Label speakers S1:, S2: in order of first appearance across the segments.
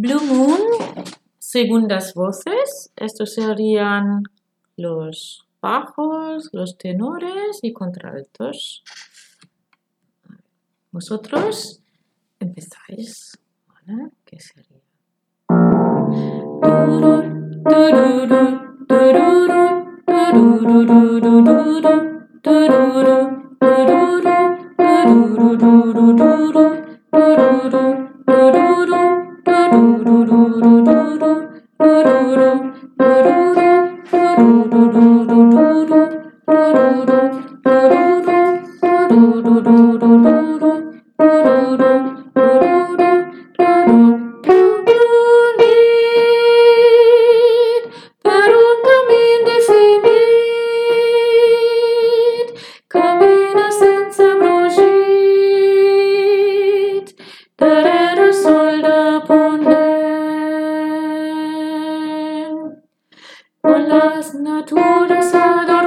S1: Blue Moon, segundas voces. Estos serían los bajos, los tenores y contraltos. Vosotros empezáis.
S2: Buddha Sadhu.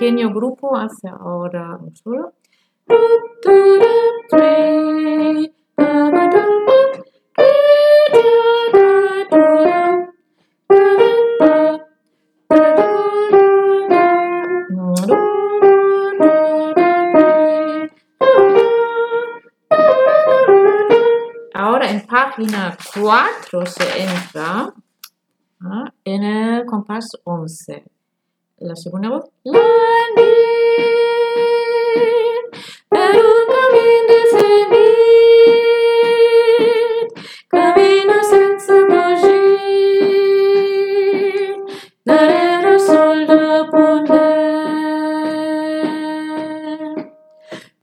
S1: Pequeño grupo hace ahora un solo. Ahora en página 4 se entra ah, en el compás 11. La segunda voz.
S2: La nit, per un cammin definit, camina sense brogit, darrere sol de ponent.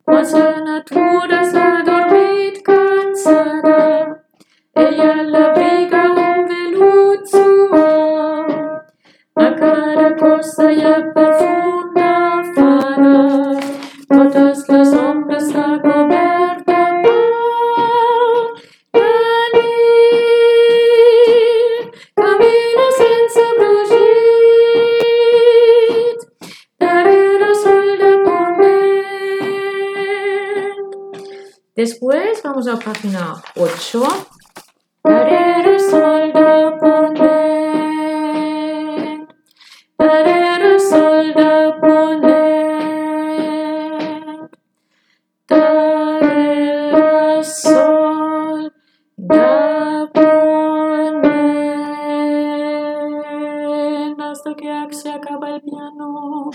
S2: Quan la natura s'ha dormit cansada,
S1: Después vamos a página 8.
S2: Darrere sol de ponent, darrere sol de ponent, darrere sol de ponent. Hasta que se acaba el piano.